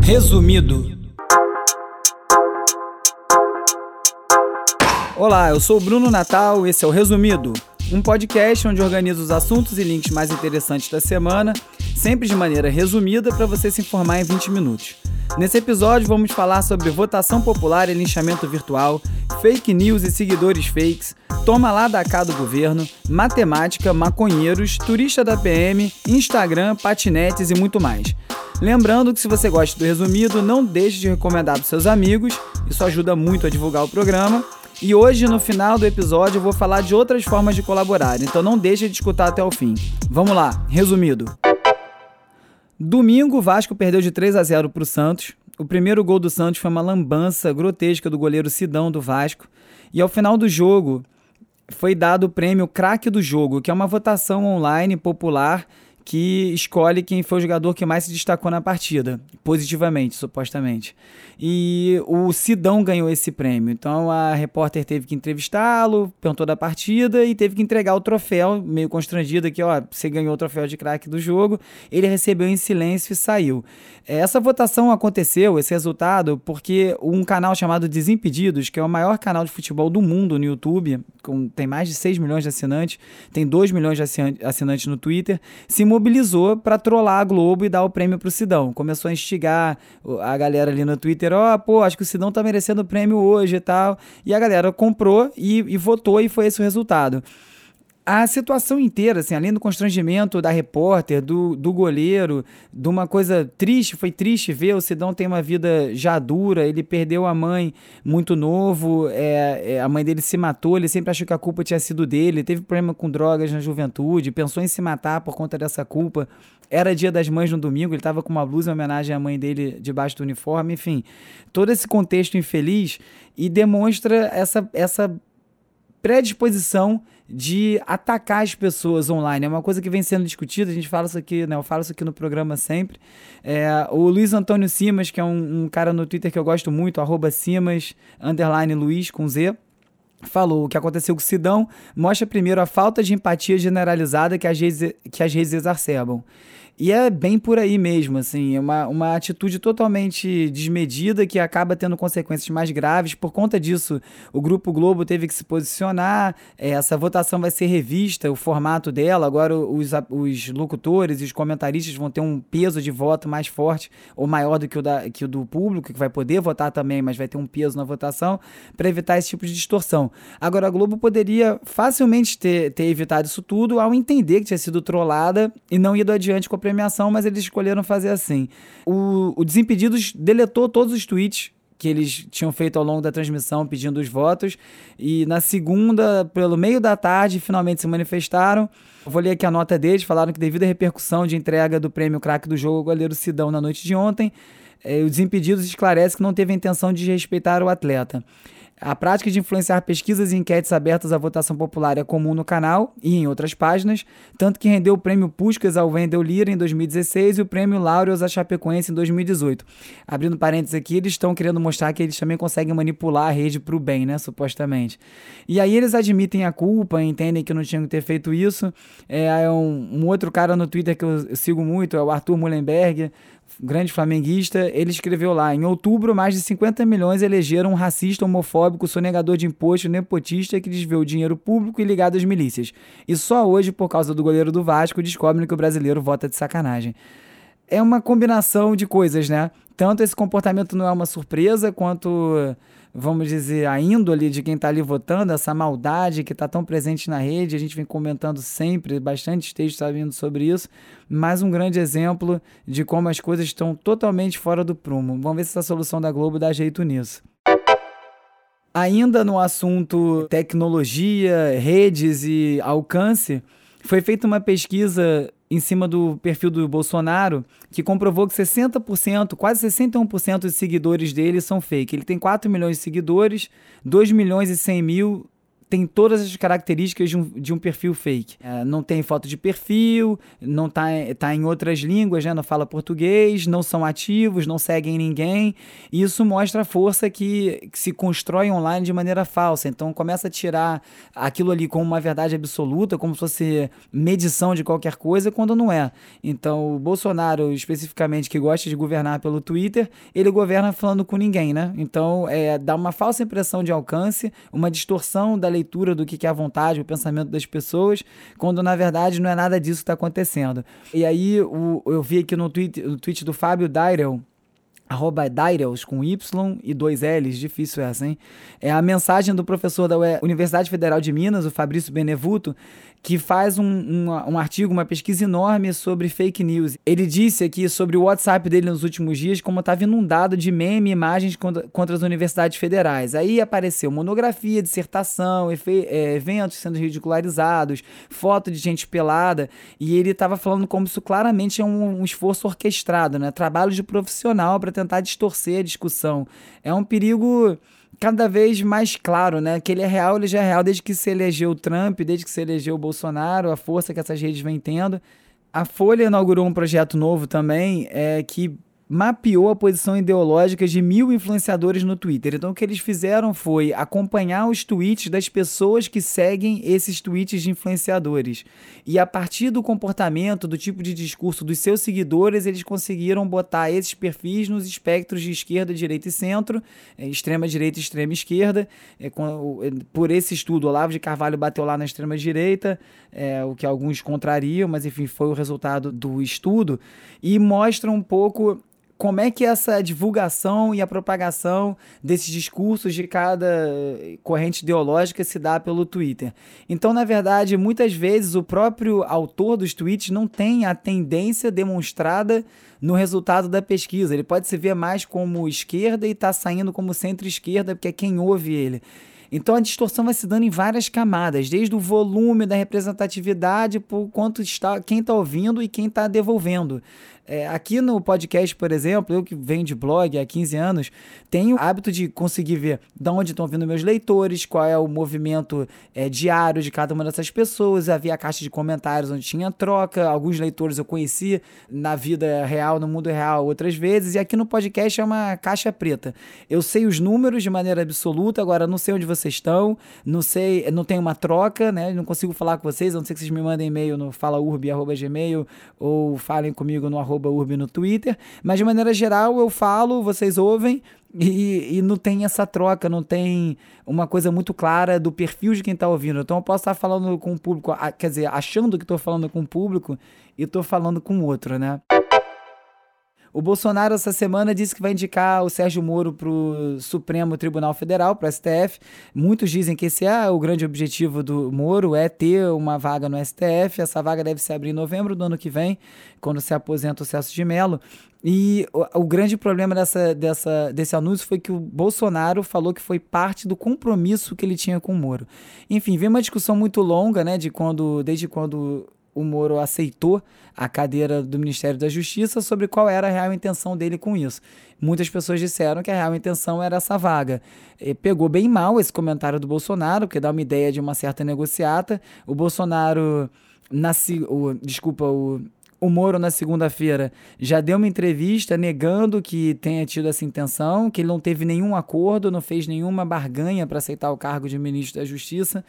Resumido. Olá, eu sou o Bruno Natal, esse é o Resumido, um podcast onde organizo os assuntos e links mais interessantes da semana, sempre de maneira resumida para você se informar em 20 minutos. Nesse episódio vamos falar sobre votação popular e linchamento virtual, fake news e seguidores fakes, toma lá da cá do governo, matemática, maconheiros, turista da PM, Instagram, patinetes e muito mais. Lembrando que se você gosta do resumido, não deixe de recomendar para seus amigos, isso ajuda muito a divulgar o programa. E hoje, no final do episódio, eu vou falar de outras formas de colaborar, então não deixe de escutar até o fim. Vamos lá, resumido. Domingo, o Vasco perdeu de 3 a 0 para o Santos. O primeiro gol do Santos foi uma lambança grotesca do goleiro Sidão do Vasco. E ao final do jogo, foi dado o prêmio Craque do Jogo, que é uma votação online popular que escolhe quem foi o jogador que mais se destacou na partida, positivamente, supostamente. E o Sidão ganhou esse prêmio. Então a repórter teve que entrevistá-lo, perguntou da partida e teve que entregar o troféu, meio constrangido aqui, ó, você ganhou o troféu de craque do jogo. Ele recebeu em silêncio e saiu. Essa votação aconteceu, esse resultado, porque um canal chamado Desimpedidos, que é o maior canal de futebol do mundo no YouTube, com, tem mais de 6 milhões de assinantes, tem 2 milhões de assinantes no Twitter, se mobilizou para trollar a Globo e dar o prêmio pro Sidão. Começou a instigar a galera ali no Twitter, ó, oh, pô, acho que o Sidão tá merecendo o prêmio hoje e tal. E a galera comprou e, e votou e foi esse o resultado a situação inteira, assim, além do constrangimento da repórter, do, do goleiro, de uma coisa triste, foi triste ver o Sidão tem uma vida já dura, ele perdeu a mãe muito novo, é, é, a mãe dele se matou, ele sempre achou que a culpa tinha sido dele, teve problema com drogas na juventude, pensou em se matar por conta dessa culpa. Era dia das mães no domingo, ele estava com uma blusa em homenagem à mãe dele debaixo do uniforme, enfim. Todo esse contexto infeliz e demonstra essa, essa predisposição de atacar as pessoas online. É uma coisa que vem sendo discutida, a gente fala isso aqui, né? Eu falo isso aqui no programa sempre. É, o Luiz Antônio Simas, que é um, um, cara no Twitter que eu gosto muito, arroba Simas, underline Luiz com Z. Falou o que aconteceu com o Sidão mostra primeiro a falta de empatia generalizada que as redes, que as redes exacerbam. E é bem por aí mesmo, assim, é uma, uma atitude totalmente desmedida que acaba tendo consequências mais graves. Por conta disso, o Grupo Globo teve que se posicionar, é, essa votação vai ser revista, o formato dela. Agora, os, os locutores e os comentaristas vão ter um peso de voto mais forte ou maior do que o, da, que o do público, que vai poder votar também, mas vai ter um peso na votação, para evitar esse tipo de distorção. Agora, a Globo poderia facilmente ter, ter evitado isso tudo ao entender que tinha sido trollada e não ido adiante com a premiação, mas eles escolheram fazer assim. O, o Desimpedidos deletou todos os tweets que eles tinham feito ao longo da transmissão pedindo os votos. E na segunda, pelo meio da tarde, finalmente se manifestaram. Eu vou ler aqui a nota deles. Falaram que, devido à repercussão de entrega do prêmio craque do jogo, o goleiro Sidão na noite de ontem, eh, o Desimpedidos esclarece que não teve a intenção de respeitar o atleta. A prática de influenciar pesquisas e enquetes abertas à votação popular é comum no canal e em outras páginas, tanto que rendeu o prêmio Puskas ao Wendel Lira em 2016 e o prêmio Laureus à Chapecoense em 2018. Abrindo parênteses aqui, eles estão querendo mostrar que eles também conseguem manipular a rede para o bem, né, supostamente. E aí eles admitem a culpa, entendem que não tinham que ter feito isso. É, um, um outro cara no Twitter que eu sigo muito, é o Arthur Mullenberg, grande flamenguista, ele escreveu lá: em outubro, mais de 50 milhões elegeram um racista, homofóbico, sonegador de imposto, nepotista que desviou dinheiro público e ligado às milícias. E só hoje, por causa do goleiro do Vasco, descobrem que o brasileiro vota de sacanagem. É uma combinação de coisas, né? Tanto esse comportamento não é uma surpresa, quanto vamos dizer, a índole de quem está ali votando, essa maldade que está tão presente na rede, a gente vem comentando sempre, bastante textos vindo sobre isso, mais um grande exemplo de como as coisas estão totalmente fora do prumo. Vamos ver se essa solução da Globo dá jeito nisso. Ainda no assunto tecnologia, redes e alcance, foi feita uma pesquisa em cima do perfil do Bolsonaro que comprovou que 60%, quase 61% dos seguidores dele são fake. Ele tem 4 milhões de seguidores, 2 milhões e 100 mil tem todas as características de um, de um perfil fake. É, não tem foto de perfil, não está tá em outras línguas, né? não fala português, não são ativos, não seguem ninguém. E isso mostra a força que, que se constrói online de maneira falsa. Então começa a tirar aquilo ali como uma verdade absoluta, como se fosse medição de qualquer coisa, quando não é. Então o Bolsonaro, especificamente, que gosta de governar pelo Twitter, ele governa falando com ninguém, né? Então é, dá uma falsa impressão de alcance, uma distorção da leitura do que é a vontade, o pensamento das pessoas, quando na verdade não é nada disso que está acontecendo. E aí o, eu vi aqui no tweet, no tweet do Fábio Dairel, arroba Dairels com Y e dois L's, difícil essa, hein? É a mensagem do professor da Universidade Federal de Minas, o Fabrício Benevuto, que faz um, um, um, artigo, uma pesquisa enorme sobre fake news. Ele disse aqui sobre o WhatsApp dele nos últimos dias, como estava inundado de meme e imagens contra, contra, as universidades federais. Aí apareceu monografia, dissertação, efe, é, eventos sendo ridicularizados, foto de gente pelada, e ele estava falando como isso claramente é um, um esforço orquestrado, né? trabalho de profissional para tentar distorcer a discussão. É um perigo cada vez mais claro, né? Que ele é real, ele já é real desde que se elegeu o Trump, desde que se elegeu o Bolsonaro, a força que essas redes vêm tendo. A Folha inaugurou um projeto novo também, é, que mapeou a posição ideológica de mil influenciadores no Twitter. Então, o que eles fizeram foi acompanhar os tweets das pessoas que seguem esses tweets de influenciadores. E a partir do comportamento, do tipo de discurso dos seus seguidores, eles conseguiram botar esses perfis nos espectros de esquerda, direita e centro, é, extrema direita e extrema esquerda. É, por esse estudo, Olavo de Carvalho bateu lá na extrema direita, é, o que alguns contrariam, mas enfim, foi o resultado do estudo. E mostra um pouco como é que essa divulgação e a propagação desses discursos de cada corrente ideológica se dá pelo Twitter. Então, na verdade, muitas vezes o próprio autor dos tweets não tem a tendência demonstrada no resultado da pesquisa. Ele pode se ver mais como esquerda e está saindo como centro-esquerda, porque é quem ouve ele. Então a distorção vai se dando em várias camadas, desde o volume da representatividade, por quanto está quem está ouvindo e quem está devolvendo. É, aqui no podcast, por exemplo, eu que venho de blog há 15 anos, tenho o hábito de conseguir ver de onde estão vindo meus leitores, qual é o movimento é, diário de cada uma dessas pessoas. Havia a caixa de comentários onde tinha troca. Alguns leitores eu conheci na vida real, no mundo real, outras vezes. E aqui no podcast é uma caixa preta. Eu sei os números de maneira absoluta, agora não sei onde vocês estão, não sei, não tem uma troca, né? Não consigo falar com vocês, a não ser que vocês me mandem e-mail no falaurb.gmail ou falem comigo no arroba Urbi no Twitter, mas de maneira geral eu falo, vocês ouvem, e, e, não tem essa troca, não tem uma coisa muito clara do perfil de quem está ouvindo. Então eu posso estar falando com o público, quer dizer, achando que estou falando com o público e estou falando com outro, né? O Bolsonaro, essa semana, disse que vai indicar o Sérgio Moro para o Supremo Tribunal Federal, para o STF. Muitos dizem que esse é o grande objetivo do Moro, é ter uma vaga no STF. Essa vaga deve se abrir em novembro do ano que vem, quando se aposenta o Celso de Mello. E o, o, grande problema dessa, dessa, desse anúncio foi que o Bolsonaro falou que foi parte do compromisso que ele tinha com o Moro. Enfim, veio uma discussão muito longa, né, de quando, desde quando o Moro aceitou a cadeira do Ministério da Justiça sobre qual era a real intenção dele com isso. Muitas pessoas disseram que a real intenção era essa vaga. E pegou bem mal esse comentário do Bolsonaro, porque dá uma ideia de uma certa negociata. O Bolsonaro, na, o, desculpa, o, o Moro, na segunda-feira, já deu uma entrevista negando que tenha tido essa intenção, que ele não teve nenhum acordo, não fez nenhuma barganha para aceitar o cargo de ministro da Justiça.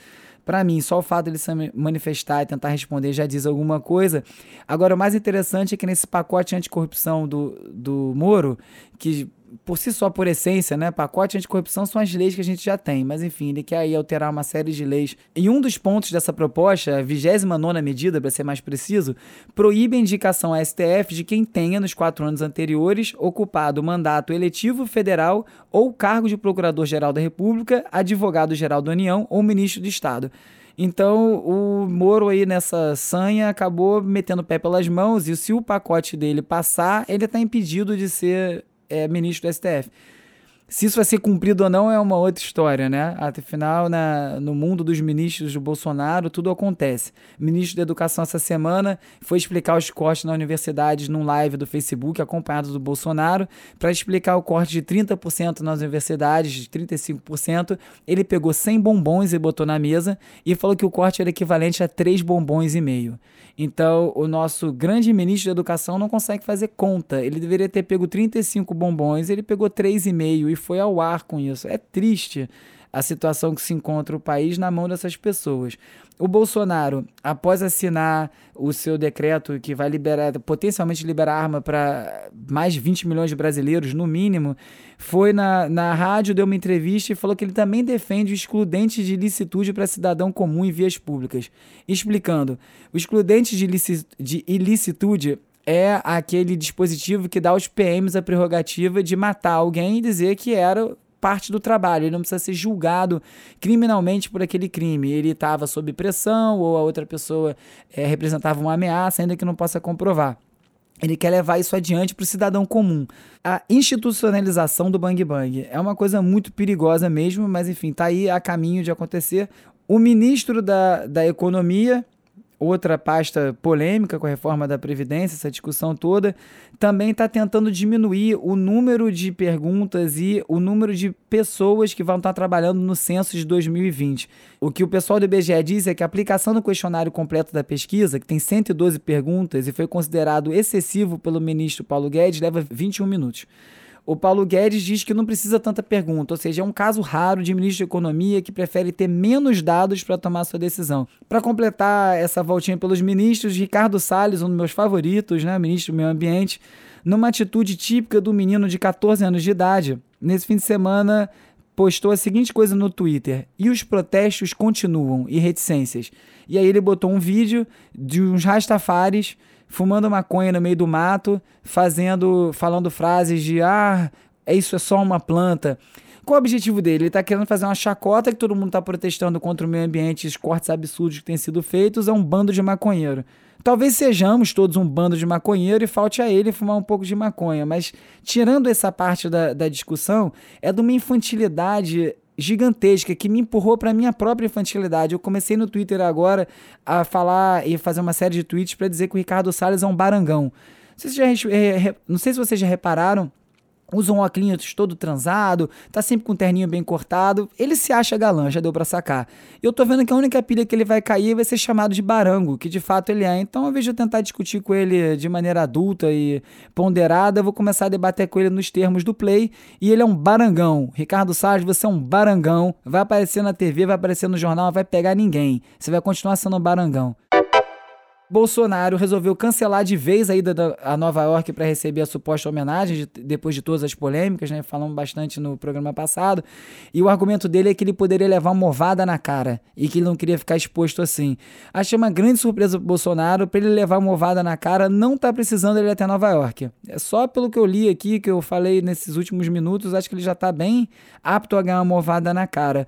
Para mim, só o fato de ele se manifestar e tentar responder já diz alguma coisa. Agora, o mais interessante é que nesse pacote anticorrupção do, do Moro, que por si só, por essência, né, pacote anticorrupção são as leis que a gente já tem, mas enfim, ele quer aí alterar uma série de leis. E um dos pontos dessa proposta, a 29 medida, para ser mais preciso, proíbe a indicação à STF de quem tenha, nos quatro anos anteriores, ocupado mandato eletivo federal ou cargo de Procurador-Geral da República, Advogado-Geral da União ou Ministro do Estado. Então, o Moro aí nessa sanha acabou metendo o pé pelas mãos e se o pacote dele passar, ele está impedido de ser é, ministro do STF. Se isso vai ser cumprido ou não é uma outra história, né? Afinal, na, no mundo dos ministros do Bolsonaro, tudo acontece. O ministro da Educação essa semana foi explicar os cortes na universidade num live do Facebook, acompanhado do Bolsonaro, para explicar o corte de 30% nas universidades, de 35%. Ele pegou 100 bombons e botou na mesa e falou que o corte era equivalente a 3 bombons e meio. Então, o nosso grande ministro da Educação não consegue fazer conta. Ele deveria ter pego 35 bombons, ele pegou 3,5 e foi ao ar com isso. É triste a situação que se encontra o país na mão dessas pessoas. O Bolsonaro, após assinar o seu decreto que vai liberar, potencialmente liberar arma para mais de 20 milhões de brasileiros, no mínimo, foi na, na rádio, deu uma entrevista e falou que ele também defende o excludente de ilicitude para cidadão comum em vias públicas. Explicando, o excludente de, de ilicitude é aquele dispositivo que dá aos PMs a prerrogativa de matar alguém e dizer que era parte do trabalho, ele não precisa ser julgado criminalmente por aquele crime. Ele estava sob pressão ou a outra pessoa é, representava uma ameaça, ainda que não possa comprovar. Ele quer levar isso adiante para o cidadão comum. A institucionalização do Bang Bang é uma coisa muito perigosa mesmo, mas enfim, está aí a caminho de acontecer. O ministro da, da Economia outra pasta polêmica com a reforma da Previdência, essa discussão toda, também está tentando diminuir o número de perguntas e o número de pessoas que vão estar trabalhando no censo de 2020. O que o pessoal do IBGE diz é que a aplicação do questionário completo da pesquisa, que tem 112 perguntas e foi considerado excessivo pelo ministro Paulo Guedes, leva 21 minutos. O Paulo Guedes diz que não precisa tanta pergunta, ou seja, é um caso raro de ministro da Economia que prefere ter menos dados para tomar sua decisão. Para completar essa voltinha pelos ministros, Ricardo Salles, um dos meus favoritos, né, ministro do Meio Ambiente, numa atitude típica do menino de 14 anos de idade, nesse fim de semana postou a seguinte coisa no Twitter: e os protestos continuam e reticências. E aí ele botou um vídeo de uns rastafares fumando maconha no meio do mato, fazendo, falando frases de ah, isso é só uma planta. Qual o objetivo dele? Ele está querendo fazer uma chacota que todo mundo está protestando contra o meio ambiente, os cortes absurdos que têm sido feitos, é um bando de maconheiro. Talvez sejamos todos um bando de maconheiro e falte a ele fumar um pouco de maconha, mas tirando essa parte da, da discussão, é de uma infantilidade gigantesca que me empurrou para minha própria infantilidade. Eu comecei no Twitter agora a falar e fazer uma série de tweets para dizer que o Ricardo Salles é um barangão. Não sei, se já, não sei se vocês já repararam usa um óculos todo transado, tá sempre com um terninho bem cortado. Ele se acha galã, já deu para sacar. E eu tô vendo que a única pilha que ele vai cair vai ser chamado de barango, que de fato ele é. Então, ao invés de eu tentar discutir com ele de maneira adulta e ponderada, eu vou começar a debater com ele nos termos do play. E ele é um barangão. Ricardo Salles, você é um barangão. Vai aparecer na TV, vai aparecer no jornal, vai pegar ninguém. Você vai continuar sendo um barangão. Bolsonaro resolveu cancelar de vez a ida da, a Nova York para receber a suposta homenagem, de, depois de todas as polêmicas, né? Falamos bastante no programa passado. E o argumento dele é que ele poderia levar uma ovada na cara e que ele não queria ficar exposto assim. Achei uma grande surpresa pro Bolsonaro, para ele levar uma ovada na cara, não tá precisando ele até Nova York. É só pelo que eu li aqui, que eu falei nesses últimos minutos, acho que ele já tá bem apto a ganhar uma ovada na cara.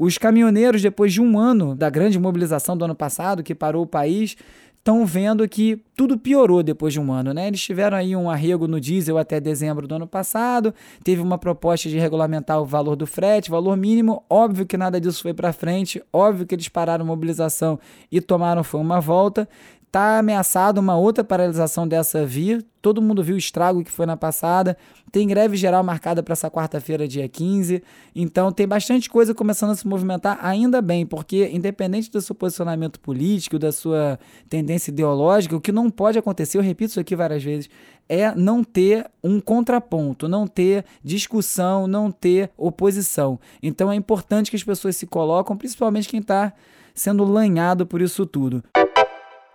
Os caminhoneiros, depois de um ano da grande mobilização do ano passado, que parou o país, estão vendo que tudo piorou depois de um ano, né? Eles tiveram aí um arrego no diesel até dezembro do ano passado, teve uma proposta de regulamentar o valor do frete, valor mínimo, óbvio que nada disso foi para frente, óbvio que eles pararam a mobilização e tomaram foi uma volta. Tá ameaçado uma outra paralisação dessa via. Todo mundo viu o estrago que foi na passada. Tem greve geral marcada para essa quarta-feira, dia 15. Então tem bastante coisa começando a se movimentar, ainda bem, porque independente do seu posicionamento político, da sua tendência ideológica, o que não pode acontecer, eu repito isso aqui várias vezes, é não ter um contraponto, não ter discussão, não ter oposição. Então é importante que as pessoas se colocam, principalmente quem está sendo lanhado por isso tudo.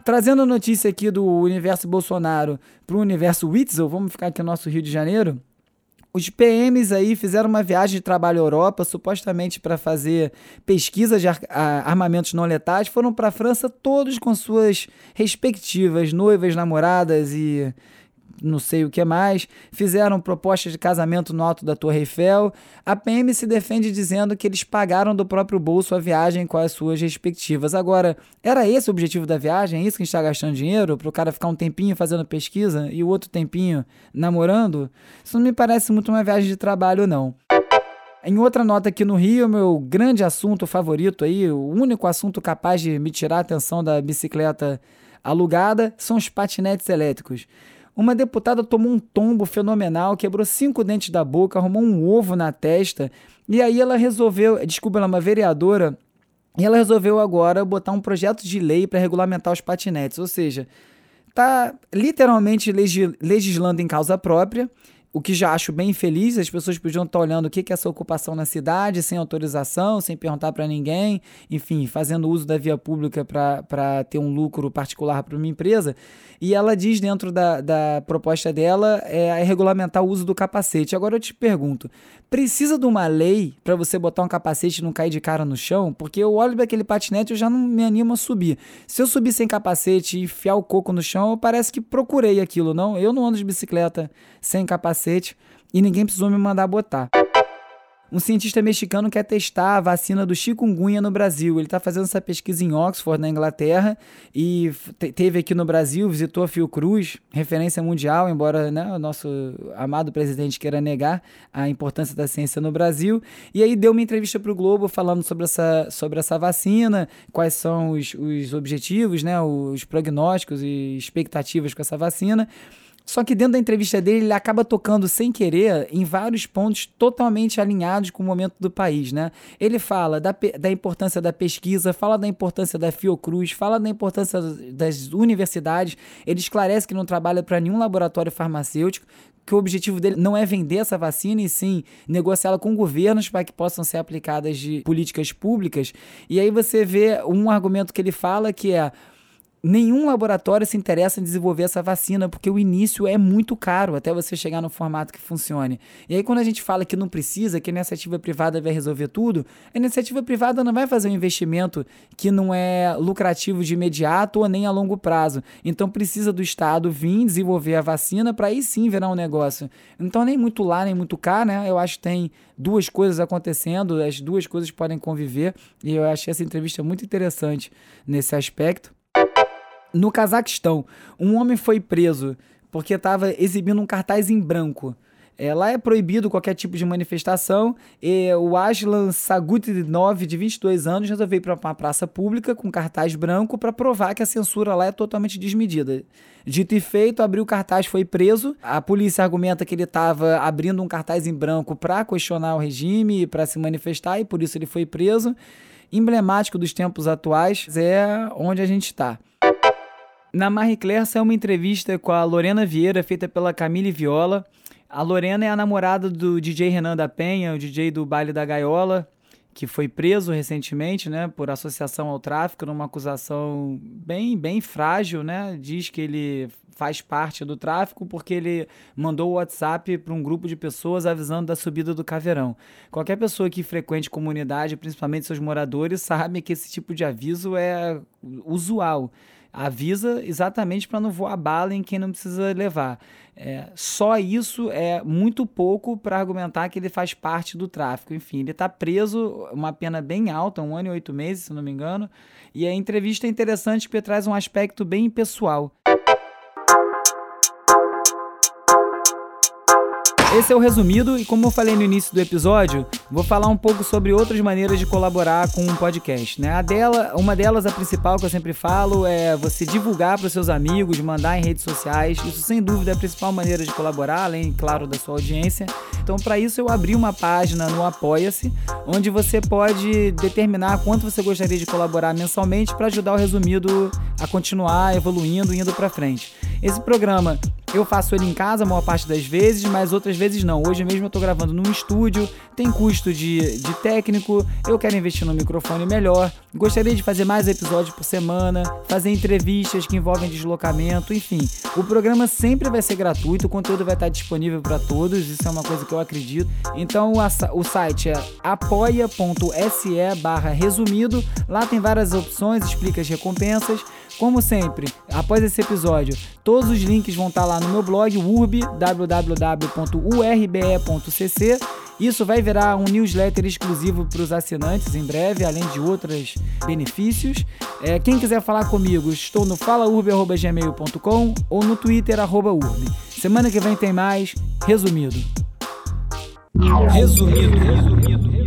Trazendo a notícia aqui do universo Bolsonaro para o universo Witzel, vamos ficar aqui no nosso Rio de Janeiro. Os PMs aí fizeram uma viagem de trabalho à Europa, supostamente para fazer pesquisa de armamentos não letais. Foram para a França todos com suas respectivas noivas, namoradas e não sei o que mais, fizeram propostas de casamento no alto da Torre Eiffel. A PM se defende dizendo que eles pagaram do próprio bolso a viagem com as suas respectivas. Agora, era esse o objetivo da viagem? É isso que a gente está gastando dinheiro? Para o cara ficar um tempinho fazendo pesquisa e o outro tempinho namorando? Isso não me parece muito uma viagem de trabalho, não. Em outra nota aqui no Rio, meu grande assunto favorito aí, o único assunto capaz de me tirar a atenção da bicicleta alugada são os patinetes elétricos. Uma deputada tomou um tombo fenomenal, quebrou cinco dentes da boca, arrumou um ovo na testa, e aí ela resolveu, desculpa, ela é uma vereadora, e ela resolveu agora botar um projeto de lei para regulamentar os patinetes, ou seja, tá literalmente legislando em causa própria o que já acho bem feliz, as pessoas podiam estar olhando o que é essa ocupação na cidade, sem autorização, sem perguntar para ninguém, enfim, fazendo uso da via pública para ter um lucro particular para uma empresa. E ela diz dentro da, da proposta dela é, é, regulamentar o uso do capacete. Agora eu te pergunto: precisa de uma lei para você botar um capacete e não cair de cara no chão? Porque eu olho daquele patinete e já não me animo a subir. Se eu subir sem capacete e enfiar o coco no chão, parece que procurei aquilo, não? Eu não ando de bicicleta sem capacete cacete e ninguém precisou me mandar botar. Um cientista mexicano quer testar a vacina do chikungunya no Brasil. Ele está fazendo essa pesquisa em Oxford, na Inglaterra, e teve aqui no Brasil, visitou a Fiocruz, referência mundial, embora né, o nosso amado presidente queira negar a importância da ciência no Brasil. E aí deu uma entrevista para o Globo falando sobre essa, sobre essa vacina, quais são os, os objetivos, né, os prognósticos e expectativas com essa vacina. Só que dentro da entrevista dele, ele acaba tocando sem querer em vários pontos totalmente alinhados com o momento do país, né? Ele fala da, da importância da pesquisa, fala da importância da Fiocruz, fala da importância das universidades. Ele esclarece que não trabalha para nenhum laboratório farmacêutico, que o objetivo dele não é vender essa vacina e sim negociá-la com governos para que possam ser aplicadas de políticas públicas. E aí você vê um argumento que ele fala que é nenhum laboratório se interessa em desenvolver essa vacina, porque o início é muito caro até você chegar no formato que funcione. E aí, quando a gente fala que não precisa, que a iniciativa privada vai resolver tudo, a iniciativa privada não vai fazer um investimento que não é lucrativo de imediato ou nem a longo prazo. Então, precisa do Estado vir desenvolver a vacina para aí sim virar um negócio. Então, nem muito lá, nem muito cá, né? Eu acho que tem duas coisas acontecendo, as duas coisas podem conviver, e eu achei essa entrevista muito interessante nesse aspecto. No Cazaquistão, um homem foi preso porque estava exibindo um cartaz em branco. É, lá é proibido qualquer tipo de manifestação. E o Aslan Sagutidinov, de 22 anos, resolveu ir para uma praça pública com cartaz branco para provar que a censura lá é totalmente desmedida. Dito e feito, abriu o cartaz, foi preso. A polícia argumenta que ele estava abrindo um cartaz em branco para questionar o regime para se manifestar, e por isso ele foi preso. Emblemático dos tempos atuais é onde a gente está. Na Marie Claire saiu uma entrevista com a Lorena Vieira, feita pela Camille Viola. A Lorena é a namorada do DJ Renan da Penha, o DJ do Baile da Gaiola, que foi preso recentemente, né, por associação ao tráfico, numa acusação bem, bem frágil, né? Diz que ele faz parte do tráfico porque ele mandou o WhatsApp para um grupo de pessoas avisando da subida do caveirão. Qualquer pessoa que frequente comunidade, principalmente seus moradores, sabe que esse tipo de aviso é usual avisa exatamente para não voar bala em quem não precisa levar. É, só isso é muito pouco para argumentar que ele faz parte do tráfico. Enfim, ele está preso, uma pena bem alta, um ano e oito meses, se não me engano. E a entrevista é interessante porque traz um aspecto bem pessoal. Esse é o resumido e como eu falei no início do episódio, vou falar um pouco sobre outras maneiras de colaborar com um podcast, né? A dela, uma delas, a principal que eu sempre falo, é você divulgar para os seus amigos, mandar em redes sociais. Isso sem dúvida é a principal maneira de colaborar, além, claro, da sua audiência. Então, para isso eu abri uma página no Apoia-se, onde você pode determinar quanto você gostaria de colaborar mensalmente para ajudar o resumido a continuar evoluindo, indo para frente. Esse programa eu faço ele em casa a maior parte das vezes, mas outras vezes não. Hoje mesmo eu tô gravando num estúdio, tem custo de, de técnico, eu quero investir no microfone melhor, gostaria de fazer mais episódios por semana, fazer entrevistas que envolvem deslocamento, enfim. O programa sempre vai ser gratuito, o conteúdo vai estar disponível para todos, isso é uma coisa que eu acredito. Então o site é apoia.se resumido, lá tem várias opções, explica as recompensas. Como sempre, após esse episódio, todos os links vão estar lá no meu blog, urb, www.urbe.cc. Isso vai virar um newsletter exclusivo para os assinantes em breve, além de outros benefícios. É, quem quiser falar comigo, estou no falaurb.gmail.com ou no Twitter, arroba urb. Semana que vem tem mais. Resumido. Resumido. Resumido.